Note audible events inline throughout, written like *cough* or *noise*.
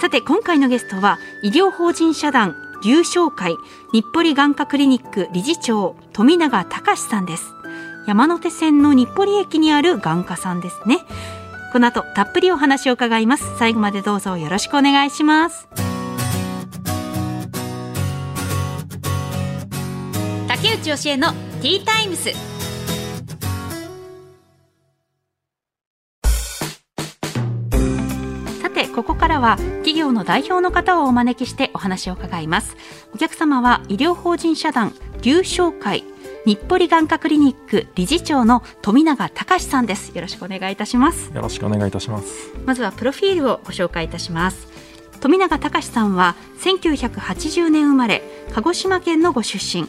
さて今回のゲストは医療法人社団流商会日暮里眼科クリニック理事長富永隆さんです。山手線の日暮里駅にある眼科さんですね。この後たっぷりお話を伺います。最後までどうぞよろしくお願いします。竹内義恵のティータイムス。ここからは企業の代表の方をお招きしてお話を伺います。お客様は医療法人社団流商会日暮里眼科クリニック理事長の富永隆さんです。よろしくお願いいたします。よろしくお願いいたします。まずはプロフィールをご紹介いたします。富永隆さんは1980年生まれ鹿児島県のご出身。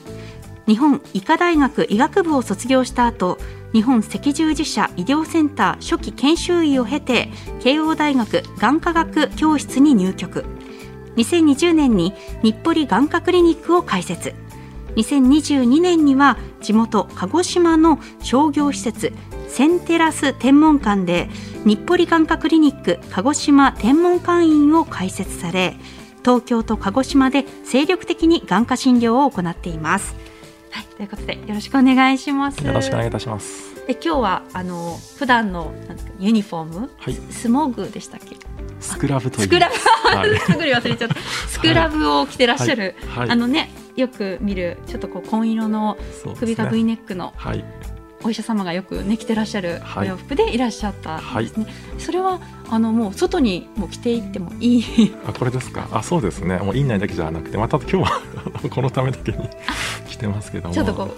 日本医科大学医学部を卒業した後日本赤十字社医療センター初期研修医を経て慶応大学眼科学教室に入局2020年に日暮里眼科クリニックを開設2022年には地元鹿児島の商業施設センテラス天文館で日暮里眼科クリニック鹿児島天文館院を開設され東京と鹿児島で精力的に眼科診療を行っています。はい、ということでよろしくお願いします。よろしくお願いいたします。で今日はあの普段のなんかユニフォーム、はい。スモグでしたっけ？スクラブという。スクラブ、はい。*laughs* すぐに忘れちゃった。スクラブを着てらっしゃる、はい。はい。あのねよく見るちょっとこう紺色の首が V ネックのはいお医者様がよくね着てらっしゃるおはい洋服でいらっしゃったんですね。それはあのもう外にもう着ていってもいい。*laughs* あこれですか？あそうですねもう院内だけじゃなくてまた今日は *laughs* このためだけに来てますけどもちょっとこう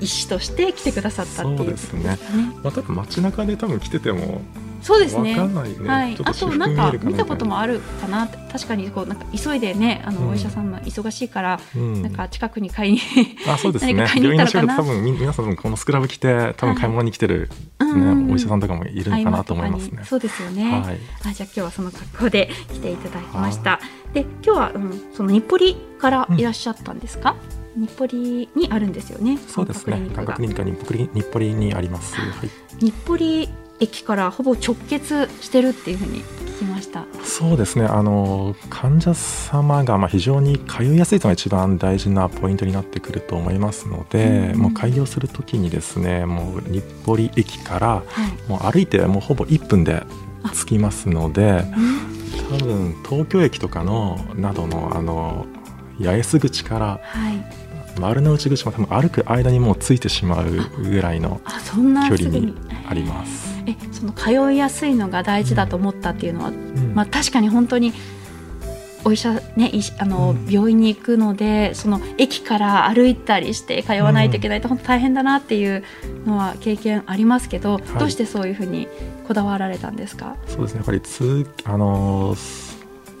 医師として来てくださったっていうことですかね。まあ、多分街中で多分来ててもわそうですね。はい、あとなんか見たことあもあるかな確かにこうなんか急いでねあの、うん。お医者さんが忙しいから、うん。なんか近くに買いにあそうですね。病院の行ったのかな。仕事多分み皆さんこのスクラブ着て多分買い物に来てる、ねうんお医者さんとかもいるのかなと思いますね。そうですよね、はい。あじゃあ今日はその格好で来ていただきました。で今日は、うん、その日暮里からいらっしゃったんですか、日暮里にあるんにね。そうですね。感覚クリニックは日暮里日暮里にあります、はい。日暮里駅からほぼ直結してるっていうふうに聞きました。そうですね。あの患者様がまあ非常に通いやすいというのが一番大事なポイントになってくると思いますので、うんもう開業するときにですねもう日暮里駅からはい。もう歩いてもうほぼ1分で着きますのでうん。多分東京駅とかのなどのあの八重洲口からはい丸の内口も多分歩く間にもう着いてしまうぐらいのあそんな距離にあります。えその通いやすいのが大事だと思ったっていうのは、うん。まあ、確かに本当にお医者ねあの、うん。病院に行くのでその駅から歩いたりして通わないといけないと本当大変だなっていうのは経験ありますけど、い。どうしてそういうふうにこだわられたんですか、そうですね。やっぱり通あのー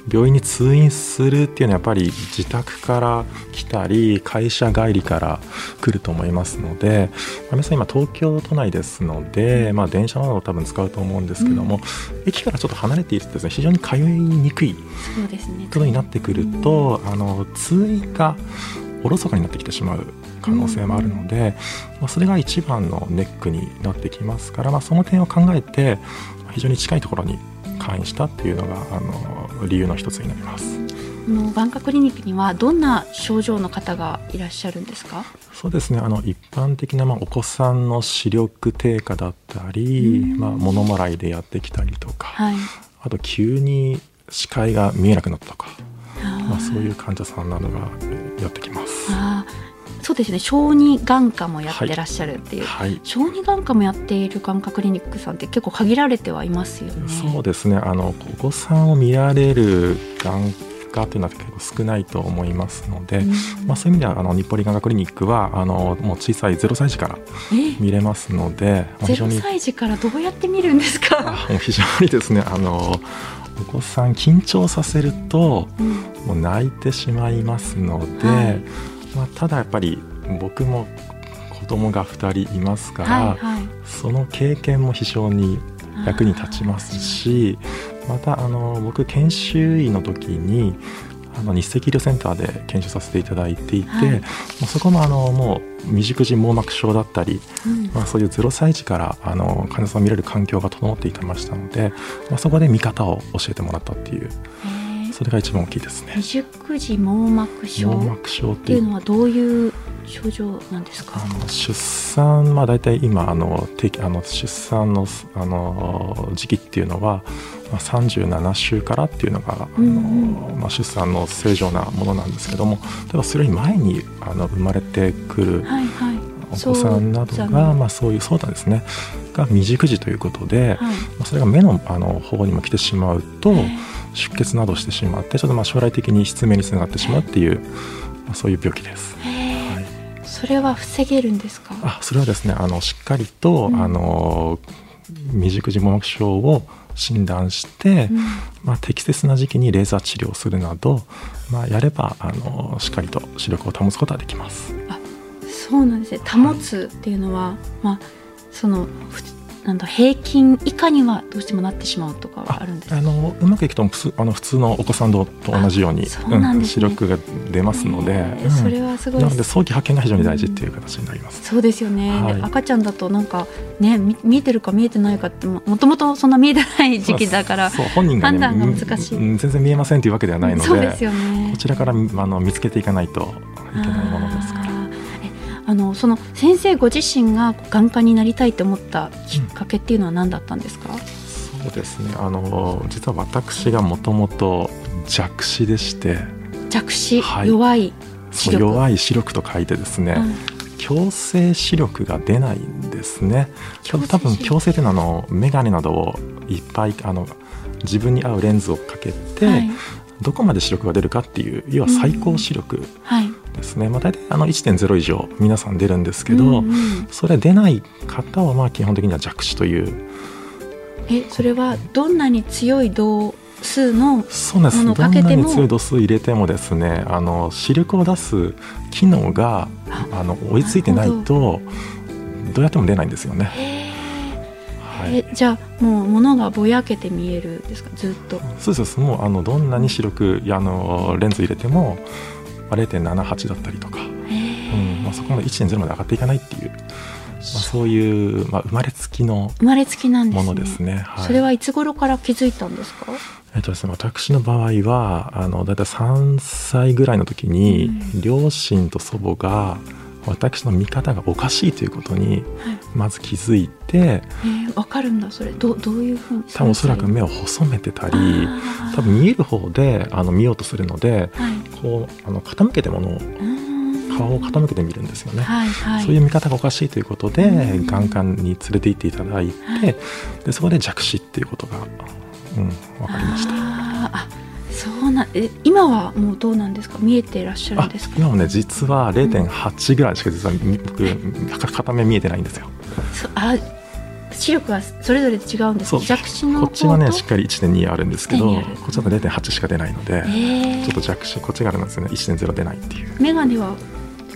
病院に通院するっていうのはやっぱり自宅から来たり会社帰りから来ると思いますので、まあ皆さん今東京都内ですので、まあ、電車などを多分使うと思うんですけども、駅からちょっと離れているとですね非常に通いにくい。ことになってくると、あの通院がおろそかになってきてしまう可能性もあるので、まあ、それが一番のネックになってきますから、まあ、その点を考えて非常に近いところに会員したっていうのがあの理由の一つになります。あの眼科クリニックにはどんな症状の方がいらっしゃるんですかそうですねあの一般的な、まあ、お子さんの視力低下だったり、まあ、物もらいでやってきたりとか、はいあと急に視界が見えなくなったとか、まあ、そういう患者さんなどがやってきます。あそうですね。小児眼科もやってらっしゃるっていう、はい。小児眼科もやっている眼科クリニックさんって結構限られてはいますよね。そうですね。あのお子さんを見られる眼科というのは結構少ないと思いますので、うん。まあ、そういう意味ではあの日暮里眼科クリニックはあのもう小さい0歳児からえ？見れますので、まあ非常0に歳児からどうやって見るんですか？*laughs* あもう非常にですねあのお子さん緊張させるとうん。もう泣いてしまいますので、はいまあ、ただやっぱり僕も子供が2人いますから、はいはい。その経験も非常に役に立ちますしまたあの僕研修医の時にあの日赤医療センターで研修させていただいていて、はい。もうそこもあのもう未熟児網膜症だったり、うん。まあ、そういう0歳児からあの患者さんを見れる環境が整っていましたので、まあ、そこで見方を教えてもらったっていうそれが一番大きいですね。未熟児網膜症網っ膜症っていう。のはどういう症状なんですか？あの出産、まあ、大体今あの定期あの出産のあの時期っていうのは、まあ、37週からっていうのが、あのうん。まあ、出産の正常なものなんですけども例えばそれより前にあの生まれてくるはいはいお子さんなどが、まあ、そういうそうなんですね。が未熟児ということで、まはい。あ、それが目のあの方にも来てしまうと出血などしてしまってちょっとまあ将来的に失明につながってしまうっていう、まあ、そういう病気です。はい。それは防げるんですか？あそれはですねあのしっかりと、うん。あの未熟児網膜症を診断して、うん。まあ、適切な時期にレーザー治療をするなど、まあ、やればあのしっかりと視力を保つことはできます。そうなんですね。保つっていうのは、まあそのふなんだ平均以下にはどうしてもなってしまうとかはあるんです。かあのうまくいくと普通あの普通のお子さんと同じようにあそうなん視力が出ますので、うん。それはすごい。なので早期発見が非常に大事っていう形になります。そうですよね、はい。で赤ちゃんだとなんかねみ見えてるか見えてないかってももともとそんな見えてない時期だからそう本人がね判断が難しい。うん全然見えませんというわけではないのでそうですよね。こちらからあの見つけていかないといけないものですから。あのその先生ご自身が眼科になりたいと思ったきっかけっていうのは何だったんですか、そうですね。あの実は私がもともと弱視でして。弱視、はい。弱い視力？弱い視力と書いてですね、うん。強制視力が出ないんですね。多分強制というのはあの眼鏡などをいっぱいあの自分に合うレンズをかけて、はい。どこまで視力が出るかっていう要は最高視力はいですね、まあ、大体あの1.0以上皆さん出るんですけど、うんうん。それ出ない方はまあ基本的には弱視という。えそれはどんなに強い度数のそうなんですどんなに強い度数入れてもですねあの視力を出す機能がああの追いついてないとど。うやっても出ないんですよね。えじゃあもう物がぼやけて見えるんですか？ずっと。そうです。もうあのどんなに視力あのレンズ入れてもまあ0.78だったりとか、へうんーまあ、そこまで1.0まで上がっていかないっていう、まあ、そういう、まあ、生まれつきの生まれつきなんですね。ものですね。はい、それはいつ頃から気づいたんですか？えっとですね、私の場合はあのだいたい3歳ぐらいの時に、うん。両親と祖母が私の見方がおかしいということにはい。まず気づいてえー、わかるんだそれ。どどういうふうに多分おそらく目を細めてたり多分見える方であの見ようとするのではい。こうあの傾けてものを顔を傾けて見るんですよね。はいはい。そういう見方がおかしいということでうん。眼科に連れて行っていただいて、はい。でそこで弱視っていうことが、うん、分かりました。そうなえ今はもうどうなんですか？見えてらっしゃるんあですか？今もね実は0.8ぐらいしか実はみ僕片目見えてないんですよ。そあ視力はそれぞれ違うんです弱視のこっちはねしっかり1.2あるんですけど1.2こっちだと0.8しか出ないので、えー。ちょっと弱視こっちがあるんですよね。1.0出ないっていう。眼鏡は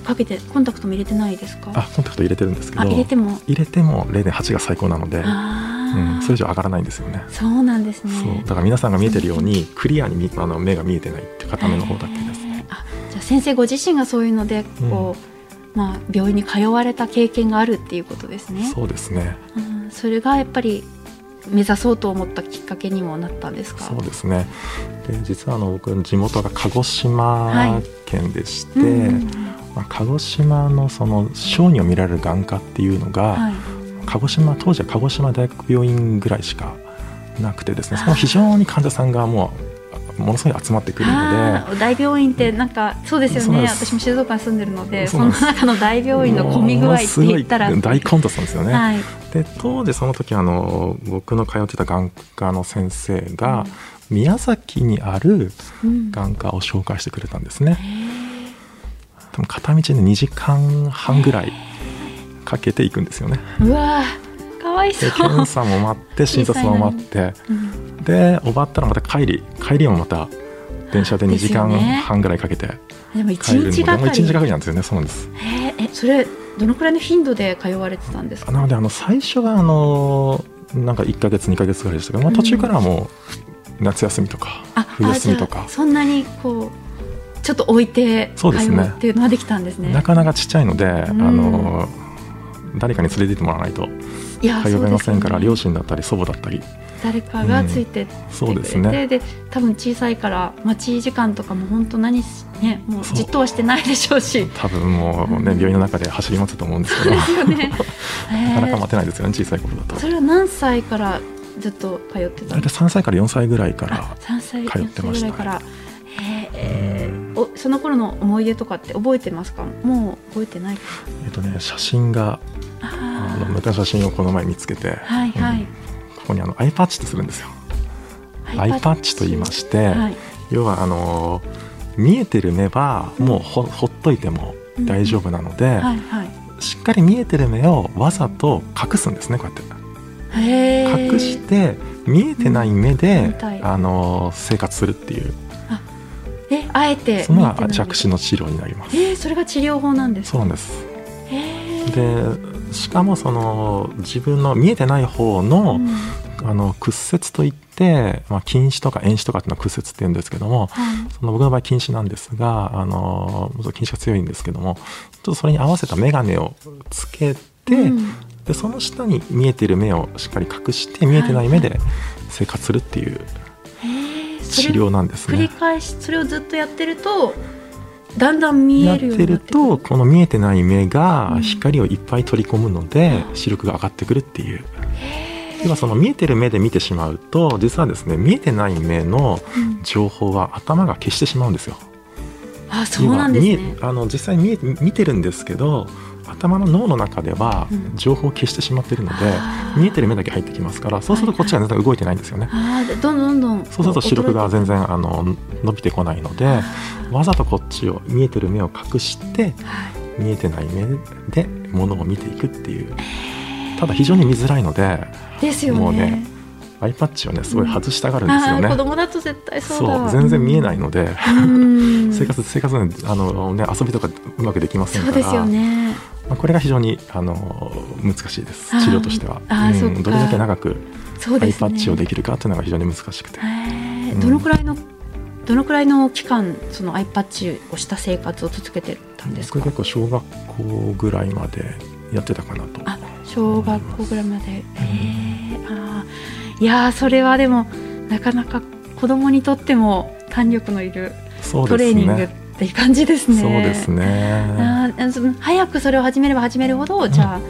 かけてコンタクトも入れてないですかあコンタクト入れてるんですけどあ入れても入れても0.8が最高なので、あうん、ーそれ以上上がらないんですよね。そうなんですね。そう。だから皆さんが見えてるようにクリアにみあの目が見えてないっていう片目の方だけです。えー。あじゃあ先生ご自身がそういうのでこう、まあ、病院に通われた経験があるっていうことですね。そうですね。うん、それがやっぱり目指そうと思ったきっかけにもなったんですか？そうですね。で実はあの僕の地元が鹿児島県でして、うんうんうん。まあ、鹿児島のその小児を見られる眼科っていうのが、はい鹿児島当時は鹿児島大学病院ぐらいしかなくてですねそこも非常に患者さんがもうものすごい集まってくるのあー大病院ってなんかそうですよね。私も静岡に住んでるのでその中の大病院の混み具合って言ったら。大コントストなんですよね。はい。で当時その時あの僕の通ってた眼科の先生が、宮崎にあるうん。眼科を紹介してくれたんですね。へ多分片道で2時間半ぐらいかけていくんですよね。ーうわーかわいそでう、検査も待って診察も待って。うん。で終わったらまた帰り帰りもまた電車で2時間半ぐらいかけてでも帰るので一日がかもう一日がかりりなんですよね。そうなんです。えそれどのくらいの頻度で通われてたんですか？なのであの最初はあのなんか1か月2か月ぐらいでしたけど、まあ、途中からはもう夏休みとかあ冬休みとか。そんなにこうちょっと置いて通そうですねうっていうのはできたんですね。なかなかちっちゃいので、あん。の誰かに連れて行ってもらわないといや通えませんから、ね。両親だったり祖母だったり。誰かがついてってそうくれて、ですね。で多分小さいから待ち時間とかも本当何しねもうじっとはしてないでしょうし。多分もうね、うん。病院の中で走り回ってたと思うんですけど。ね。*laughs* なかなかへ待てないですよね小さい頃だと。ーそれは何歳からずっと通ってた大体んですか3歳から4歳ぐらいからあ3歳通ってました4歳ぐらいから。へえおその頃の思い出とかって覚えてますか？もう覚えてないか。えっとね写真があのあ昔写真をこの前見つけて、あはいはい、うん。ここにあのアイパッチってするんですよ。アイパッチ。と言いまして、はい。要はあの見えてる目はもうほ,、ほっといても大丈夫なので、はいはい。しっかり見えてる目をわざと隠すんですねこうやって。隠して見えてない目見で、たい。あの生活するっていう。えあえてそのが弱視の治療になります。えー、それが治療法なんですか？そうなんです。でしかもその自分の見えてない方の,、うん。あの屈折といって、まあ、近視とか遠視とかっていうのは屈折って言うんですけどもはい。その僕の場合近視なんですがあの近視が強いんですけどもちょっとそれに合わせた眼鏡をつけて、うん。でその下に見えてる目をしっかり隠して見えてない目で生活するっていう治療なんです繰りね。返しそれをずっとやってるとだんだん見えるようになってくる。とこの見えてない目がうん。光をいっぱい取り込むのでうん。視力が上がってくるっていう。ではその見えてる目で見てしまうと実はですね見えてない目のうん。情報は頭が消してしまうんですよ。あそうなんですね。あの実際見え見てるんですけど頭の脳の中ではうん。情報を消してしまってるので、あー。見えてる目だけ入ってきますからそうするとこっちは全然動いてないんですよね。あーでどんどんどんそうすると視力が全然然あの伸びてこないのでわざとこっちを見えてる目を隠して見えてない目で物を見ていくっていう。ただ非常に見づらいのでですよね。もうねアイパッチをねすごい外したがるんですよあー子ね。供だと絶対そうだ。そう全然見えないので、うん。生活生活ねあのね遊びとかうまくできませんから。そうですよね。まあ、これが非常にあの難しいです。治療としては。うん。どれだけ長くアイパッチをできるかっていうのが非常に難しくて。へー。うん。どのくらいのどのくらいの期間そのアイパッチをした生活を続けてたんですか？僕結構小学校ぐらいまでやってたかなと。あ小学校ぐらいまで。へえあーいやーそれはでもなかなか子供にとっても胆力のいるトレーニングっ。ていう感じですね。そうですね。早くそれを始めれば始めるほど、じゃあ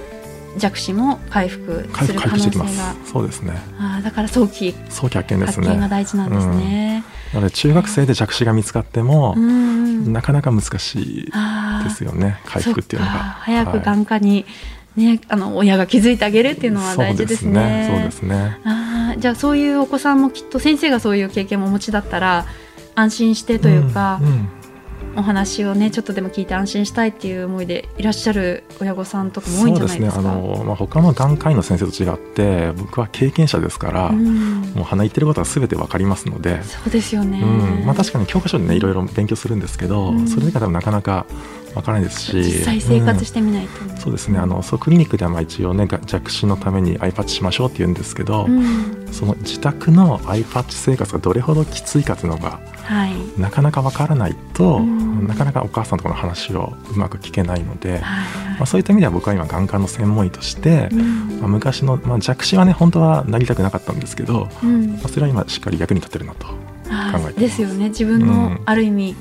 弱視も回復する可回復してきま能性がす。そうですね。あーだから早期早期発見です発見がね。大事なんですね。なので中学生で弱視が見つかってもう、んうんなかなか難しいですよね。回復っていうのが。早くはい眼科に、ね、あの親が気づいてあげるっていうのは大事ですね。そうですね。あーじゃあそういうお子さんもきっと先生がそういう経験もお持ちだったら安心してというか、んんお話をねちょっとでも聞いて安心したいっていう思いでいらっしゃる親御さんとかも多いんじゃないですか？そうですね。あのまあ他の眼科医の先生と違って僕は経験者ですから、うんもう鼻言ってることは全てわかりますので。そうですよね。うんまあ、確かに教科書でねいろいろ勉強するんですけど、うんそれだけでもなかなかわからないですし。実際生活してみないと、うん。そうですね。あのそうクリニックではまあ一応ねが弱視のためにアイパッチしましょうって言うんですけど、うん。その自宅のアイパッチ生活がどれほどきついかっていうのがはい。なかなかわからないと、うん。なかなかお母さんとかの話をうまく聞けないので、はいまあ、そういった意味では僕は今眼科の専門医として、うん。まあ、昔の、まあ、弱視はね本当はなりたくなかったんですけど、うん。まあ、それは今しっかり役に立ってるなと。はい考えてます。ですよね。自分うのん。ある意味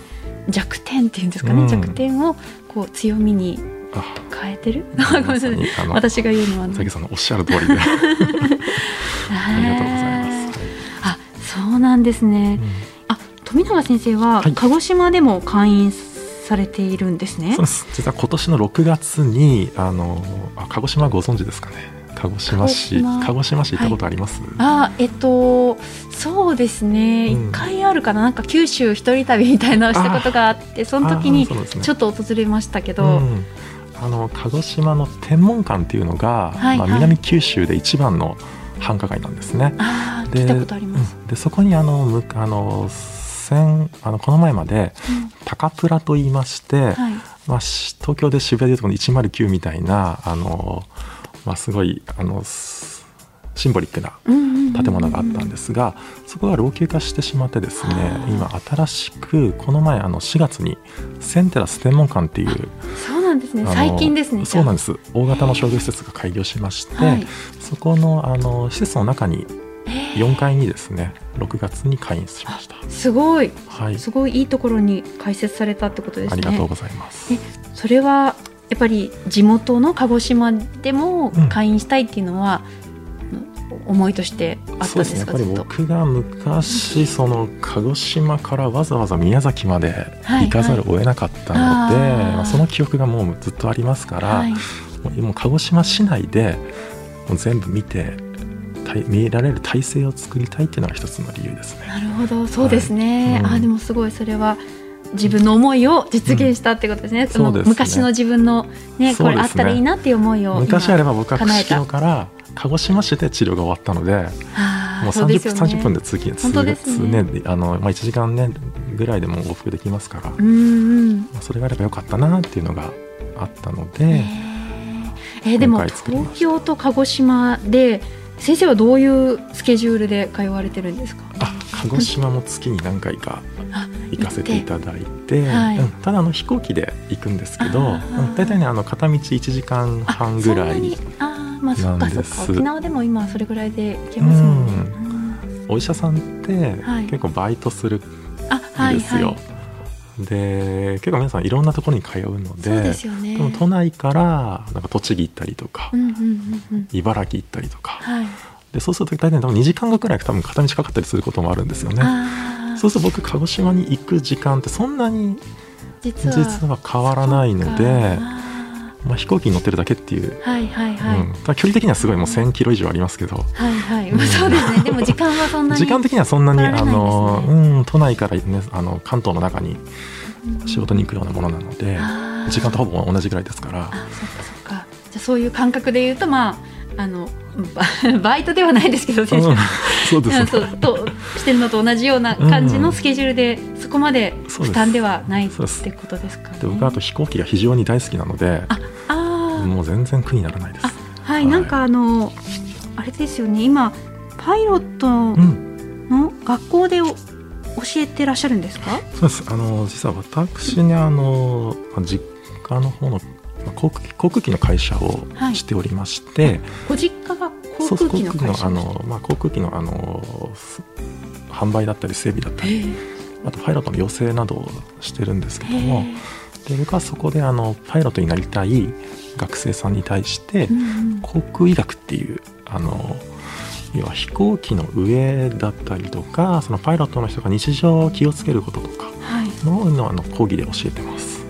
弱点っていうんですかね、うん。弱点をこう強みにあ。変えてる？*laughs* ごめんなさい。私が言うのはね。さきさんのおっしゃる通りで。*laughs* ありがとうございます。あそうなんですね、うん。あ富永先生ははい。鹿児島でも会員されているんですね、そうです。実は今年の6月にあのあ鹿児島ご存知ですかね。鹿児島市。鹿児島。鹿児島市行ったことあります、あえっとそうですね。一、うん。回あるかな。なんか九州一人旅みたいなのをしたことがあってその時あにちょっと訪れましたけど、うん。あの鹿児島の天文館っていうのが、はいはい。まあ、南九州で一番の繁華街なんですね。あー聞いたことあります。でそこにあのむあの先あのこの前まで高プラと言いまして、はい。まあ、し東京で渋谷でいうとこの109みたいなあの、まあ、すごいあのすシンボリックなうんうんうんうん建物があったんですが、そこが老朽化してしまってですね今新しくこの前あの4月にセンテラス天文館っていうそうなんですね。最近ですね。そうなんでです大型の商業施設が開業しまして、はい。そこのあの施設の中にえ4階にですね6月に開院しましたーすごい、はいすごいいいところに開設されたってことですね。ありがとうございますえそれはやっぱり地元の鹿児島でもうん会員したいっていうのは、思いとしてあったんでそうですねやっぱりすかずっと。僕が昔その鹿児島からわざわざ宮崎まではい行かざるを得なかったので、はい。あーまあその記憶がもうずっとありますから、はい、もう鹿児島市内でもう全部見て見られる体制を作りたいっていうのが一つの理由ですね。なるほどそうですね、はい。うん。あでもすごいそれは自分の思いを実現したってことですね、そのそうですね。昔の自分の、ね、これあったらいいなっていう思いを昔あれば僕は釧路から鹿児島市で治療が終わったのでもうあーそうで 30, すよね。30分で通勤本当ですね。ねあの、まあ、1時間ねぐらいでも往復できますから、まうんうん。あそれがあればよかったなっていうのがあったので、えー。えーでも東京と鹿児島で先生はどういうスケジュールで通われてるんですか？あ鹿児島も月に何回かあ行かせていただいて、はい。うん。ただあの飛行機で行くんですけど、大体ねあの片道1時間半ぐらいまあそっかそっか。沖縄でも今それぐらいで行けますもんね、うん。うん。お医者さんってはい。結構バイトするんあはいですよ。はいで結構皆さんいろんなところに通うのそうでですよね。でも都内からなんか栃木行ったりとか、うんうんうんうん。茨城行ったりとか。はい。でそうすると大体多分2時間後くらい多分片道かかったりすることもあるんですよね。そうすると僕鹿児島に行く時間ってそんなに実は変わらないので、あまあ、飛行機に乗ってるだけっていう、ーはいはいはい、うん、距離的にはすごいもう1000キロ以上ありますけど。はいはい、うん。まあそうですね。でも時間はそんなに時間的にはそんなにあの、うん、都内から、ね、あの関東の中に仕事に行くようなものなので、あー。時間とほぼ同じぐらいですから。あそっかそっか。じゃあそういう感覚で言うとまああのバ *laughs* バイトではないですけど先生、うんそうです。ねとしてるのと同じような感じのスケジュールで、そこまで負担ではないってことですかね。で僕はあと飛行機が非常に大好きなのでああー。もう全然苦にならないです。あはい、はい。なんかあのあれですよね今パイロットうん。の学校でお教えてらっしゃるんですか？そうです。あの実は私ねあのまあ実家の方のまあ航空機航空機の会社をはい。しておりまして、ご実家が航空機の会社あの、まあ、航空機のあのす販売だったり整備だったりあとパイロットの養成などをしてるんですけどもへで僕はそこであのパイロットになりたい学生さんに対してえうんうん。航空医学っていうあの要は飛行機の上だったりとかそのパイロットの人が日常気をつけることとかはい。ののあの講義で教えてます。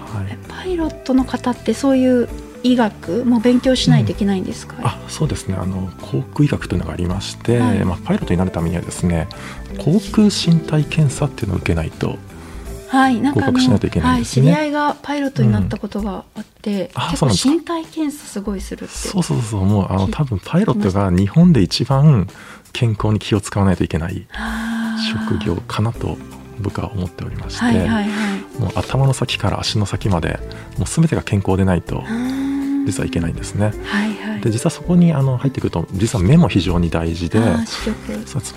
はいパイロットの方ってそういう医学も勉強しないといけないんですか？あそうですね。あの航空医学というのがありまして、はい。まあ、パイロットになるためにはですね航空身体検査っていうのを受けないとはい、なんかあの合格しないといけないんですね。はい、知り合いがパイロットになったことがあって、うんあ結構身体検査すごいするって。そうそうそうもうあのき多分パイロットが日本で一番健康に気を使わないといけない職業かなと僕は思っておりまして、はいはいはい。もう頭の先から足の先までもう全てが健康でないと実はいけないんですね。はいはい。で実はそこにあの入ってくると実は目も非常に大事で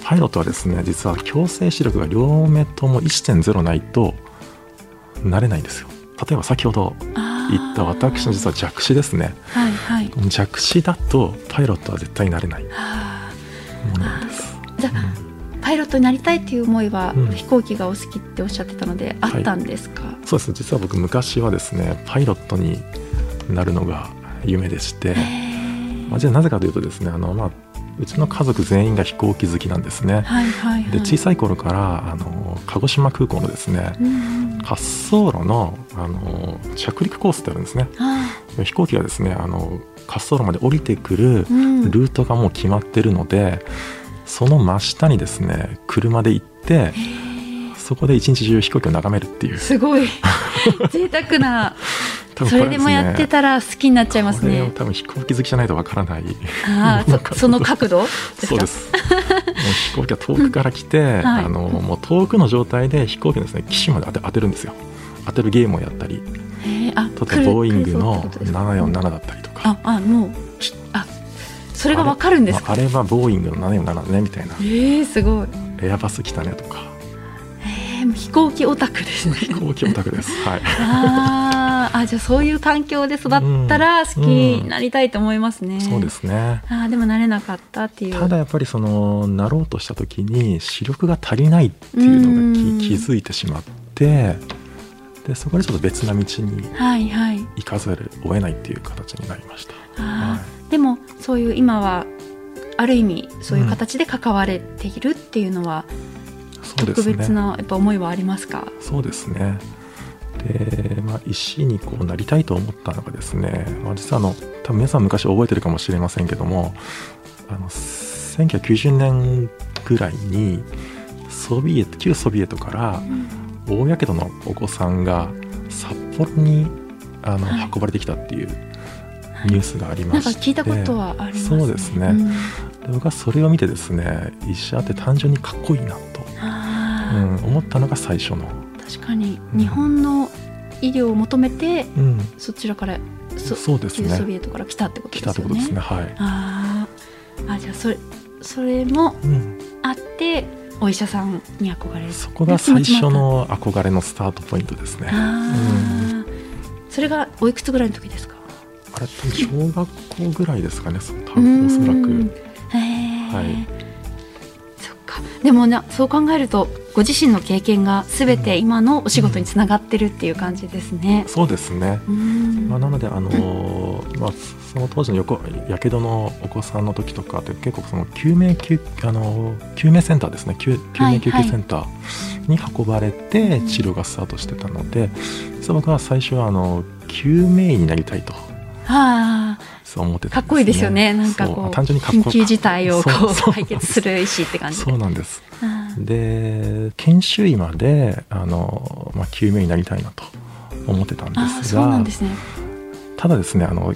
パイロットはですね実は強制視力が両目とも1.0ないとなれないんですよ。例えば先ほど言った私の実は弱視ですねはいはい。弱視だとパイロットは絶対なれないもあのなんです。ーじゃあ、パイロットになりたいっていう思いは、うん。飛行機がお好きっておっしゃってたのであったんですか？そうです実は僕昔はですねパイロットになるのが夢でして、まあ、じゃあなぜかというとですねあの、まあ、うちの家族全員が飛行機好きなんですね。はいはいはい。で小さい頃からあの鹿児島空港のですねうんうん。滑走路のあの着陸コースってあるんですね。あ飛行機がですねあの滑走路まで降りてくるルートがもう決まってるので、その真下にですね車で行ってそこで一日中飛行機を眺めるっていうすごい *laughs* 贅沢なそれでもやってたら好きになっちゃいますね。多分飛行機好きじゃないとわからない。ああ、その角度そうです。もう飛行機は遠くから来て、はい、あのもう遠くの状態で飛行機のですね機種まで当て当てるんですよ。当てるゲームをやったり。例えばボーイングの747だったりとか。あ、あもうあそれがわかるんですか？あれはボーイングの747ねみたいな。ええすごい。エアバス来たねとか。ええ飛行機オタクですね。飛行機オタクです。はい。ああじゃあそういう環境で育ったら好きになりたいと思いますね。うんうん、そうですね。ああでもなれなかったっていう。ただやっぱりそのなろうとした時に視力が足りないっていうのが気づいてしまって。でそこでちょっと別な道に行かざるを得ないっていう形になりました。はい、でもそういう今はある意味そういう形で関われているっていうのは、うん、特別なやっぱ思いはありますか？そうですね。で、まあ、医師にこうなりたいと思ったのがですね、まあ、実はあの多分皆さん昔覚えてるかもしれませんけどもあの1990年ぐらいにソビエト旧ソビエトから大やけどのお子さんが札幌にあの、はい、運ばれてきたっていうニュースがありまして、聞いたことはあります、ね、そうですね、うん、で僕はそれを見てですね医者って単純にかっこいいなと、うん、思ったのが最初の。確かに。日本の医療を求めて、うん、そちらからそそうですね。ソビエトから来たってことですね。来たってことですね。はい。ああじゃあそれそれもあって、うん、お医者さんに憧れる。そこが最初の憧れのスタートポイントですね、うん、それがおいくつぐらいの時ですか？あれ小学校ぐらいですかね多分おそらく。はい。そっか。でもなそう考えるとご自身の経験がすべて今のお仕事につながってるっていう感じですね。うん、そうですね。まあなのであのまあその当時の横やけどのお子さんの時とかって結構その救命救あの救命センターですね救救命救急センターに運ばれて治療がスタートしてたので、実は僕は最初はあの救命医になりたいと。はあ、そう思ってた、ね、かっこいいですよね。なんかこう単純に緊急事態をこう解決する医師って感じそうなんです。で研修医まであの、まあ、救命になりたいなと思ってたんですが、ね、ただですねあの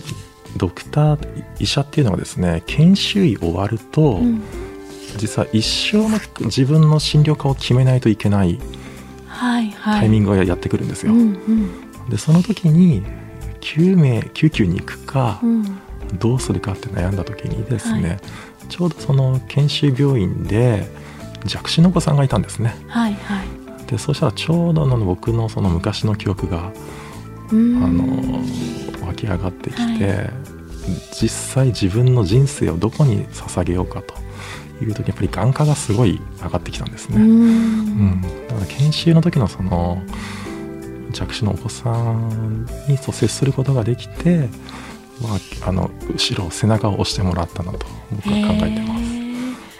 ドクター医者っていうのはですね研修医終わると、うん、実は一生の自分の診療科を決めないといけないタイミングがやってくるんですよ。でその時に救命救急に行くか、うん、どうするかって悩んだ時にですね、はい、ちょうどその研修病院で弱視のお子さんがいたんですね。はいはい、でそうしたらちょうどの僕のその昔の記憶があの湧き上がってきて、はい、実際自分の人生をどこに捧げようかという時やっぱり眼科がすごい上がってきたんですね。うん、だから研修の時のその弱視のお子さんにそう接することができて、まあ、あの後ろ背中を押してもらったなと僕は考えてます。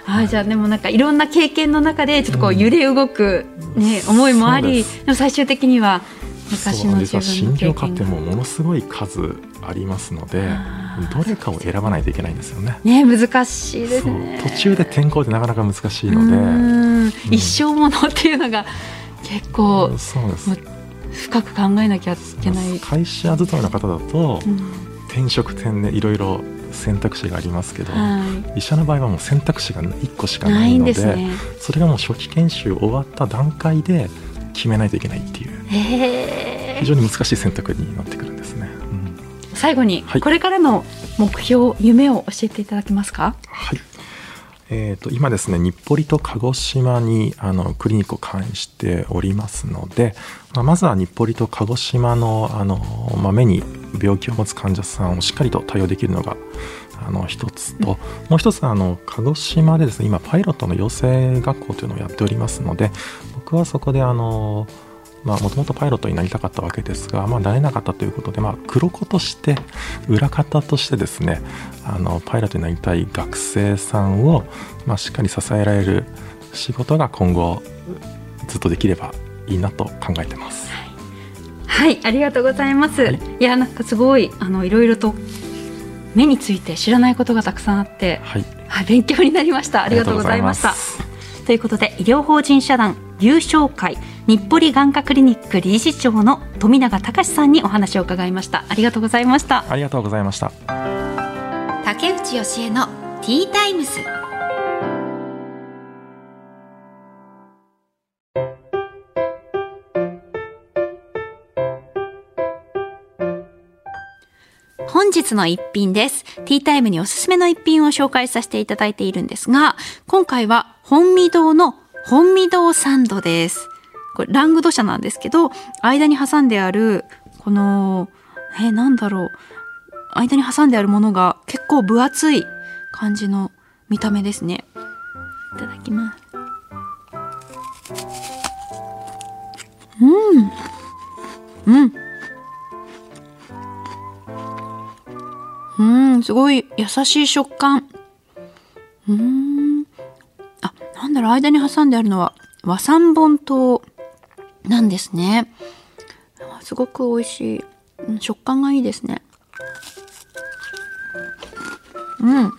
あじゃあでもなんかいろんな経験の中でちょっとこう揺れ動く、ね、うん、思いもありでも最終的には昔の自分の診療科ってもものすごい数ありますのでどれかを選ばないといけないんですよね。ね難しいですね。途中で転校ってなかなか難しいので、うん、一生ものっていうのが結構、そうです深く考えなきゃいけない。会社勤めの方だと、転職点でいろいろ選択肢がありますけど、はい、医者の場合はもう選択肢が1個しかないので、ね、それがもう初期研修終わった段階で決めないといけないっていう非常に難しい選択になってくるんですね。うん、最後に、はい、これからの目標夢を教えていただけますか？はいえーと、今ですね日暮里と鹿児島にあのクリニックを関しておりますので、まあ、まずは日暮里と鹿児島のあの、まあ、目に病気を持つ患者さんをしっかりと対応できるのがあの一つと、もう一つあの鹿児島でですね今パイロットの養成学校というのをやっておりますので僕はそこであのもともとパイロットになりたかったわけですが、まあ、なれなかったということで、まあ、黒子として裏方としてですねあのパイロットになりたい学生さんを、まあ、しっかり支えられる仕事が今後ずっとできればいいなと考えてます。はい、ありがとうございます。はい、いやなんかすごいあのいろいろと目について知らないことがたくさんあって、はい、はい、勉強になりました。ありがとうございました。ということで医療法人社団優勝会日暮里眼科クリニック理事長の富永隆さんにお話を伺いましたありがとうございましたありがとうございました竹内義恵のティータイムス本日の一品です。ティータイムにおすすめの一品を紹介させていただいているんですが、今回は本味堂の本味堂サンドです。これラングド社なんですけど、間に挟んである、この、え、なんだろう。間に挟んであるものが結構分厚い感じの見た目ですね。いただきます。うん。うん。うん、すごい優しい食感。うん。あ、なんだろう、間に挟んであるのは和三盆糖なんですね。すごく美味しい。食感がいいですね。うん。うん。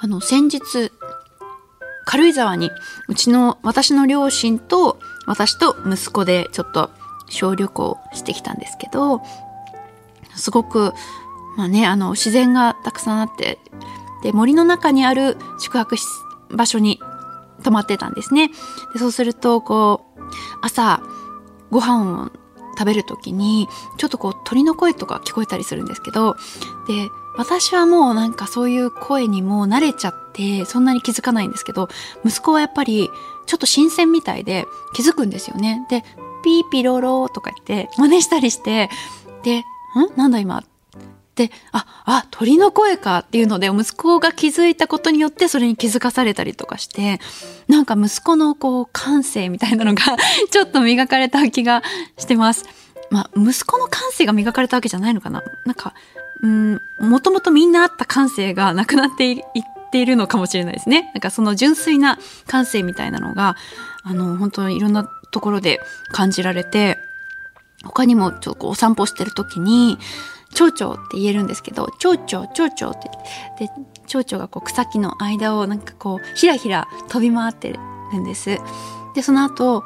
あの、先日、軽井沢に、うちの、私の両親と、私と息子でちょっと小旅行してきたんですけど、すごく、まあね、あの、自然がたくさんあって、で、森の中にある宿泊施場所に泊まってたんですね。でそうすると、こう、朝、ご飯を食べる時に、ちょっとこう鳥の声とか聞こえたりするんですけど、で、私はもうなんかそういう声にもう慣れちゃって、そんなに気づかないんですけど、息子はやっぱりちょっと新鮮みたいで気づくんですよね。で、ピーピロロとか言って真似したりして、で、ん？なんだ今？で、あ、あ、鳥の声かっていうので、息子が気づいたことによってそれに気づかされたりとかして、なんか息子のこう感性みたいなのが *laughs* ちょっと磨かれた気がしてます。まあ、息子の感性が磨かれたわけじゃないのかななんか、うん、もともとみんなあった感性がなくなっていっているのかもしれないですね。なんかその純粋な感性みたいなのが、あの、本当にいろんなところで感じられて、他にもちょっとお散歩してる時に、蝶々って言えるんですけど、蝶々、蝶々って、で、蝶々がこう草木の間をなんかこう、ひらひら飛び回ってるんです。で、その後、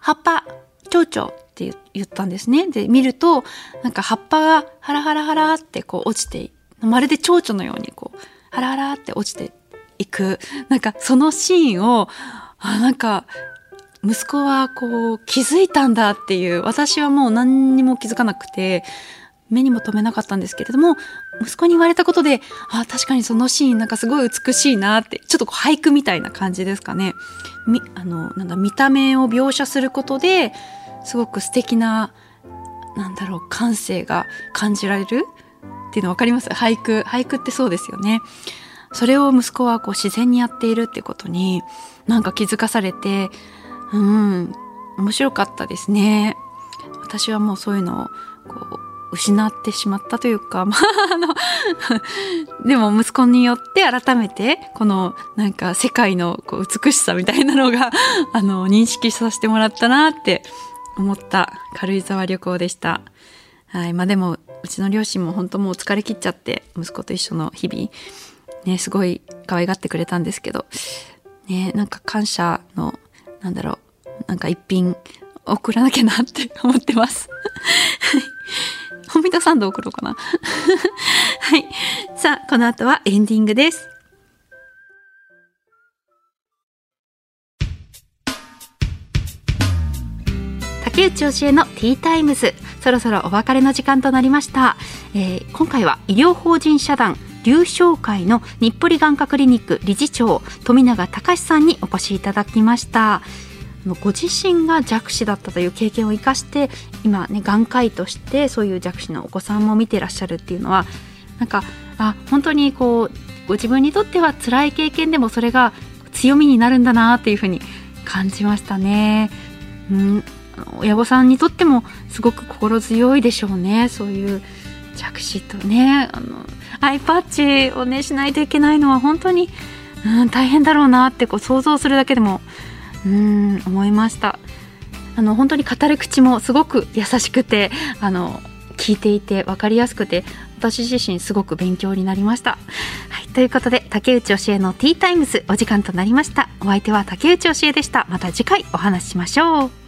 葉っぱ、蝶々って言ったんですね。で、見ると、なんか葉っぱがハラハラハラってこう落ちて、まるで蝶々のようにこう、ハラハラって落ちていく。なんかそのシーンを、あ、なんか息子はこう気づいたんだっていう私はもう何にも気づかなくて目にも留めなかったんですけれども息子に言われたことであ確かにそのシーンなんかすごい美しいなってちょっとこう俳句みたいな感じですかね。みあのなんだ見た目を描写することですごく素敵ななんだろう感性が感じられるっていうの分かります？俳句俳句ってそうですよね。それを息子はこう自然にやっているってことになんか気づかされてうん面白かったですね。私はもうそういうのをこう失ってしまったというか、*laughs* まあ、あの *laughs* でも息子によって改めて、このなんか世界のこう美しさみたいなのが、*laughs* あの、認識させてもらったなって思った軽井沢旅行でした。はい。まあでも、うちの両親も本当もう疲れ切っちゃって、息子と一緒の日々、ね、すごい可愛がってくれたんですけど、ね、なんか感謝のなんだろう、なんか一品送らなきゃなって思ってます。はい。本見田サンド送ろうかな。*laughs* はい。さあ、この後はエンディングです。竹内教えのティータイムズそろそろお別れの時間となりました、えー、今回は医療法人社団流商会の日暮里眼科クリニック理事長富永隆さんにお越しいただきましたご自身が弱視だったという経験を生かして今ね眼科医としてそういう弱視のお子さんも見てらっしゃるっていうのはなんかあ本当にこうご自分にとっては辛い経験でもそれが強みになるんだなっていうふうに感じましたね。うん親御さんにとってもすごく心強いでしょうねそういう弱視とねあのアイパッチをねしないといけないのは本当に、うん、大変だろうなってこう想像するだけでもうん思いました。あの本当に語る口もすごく優しくてあの聞いていて分かりやすくて私自身すごく勉強になりました、はい、ということで竹内教えのティータイムズお時間となりました。お相手は竹内教えでした。また次回お話ししましょう。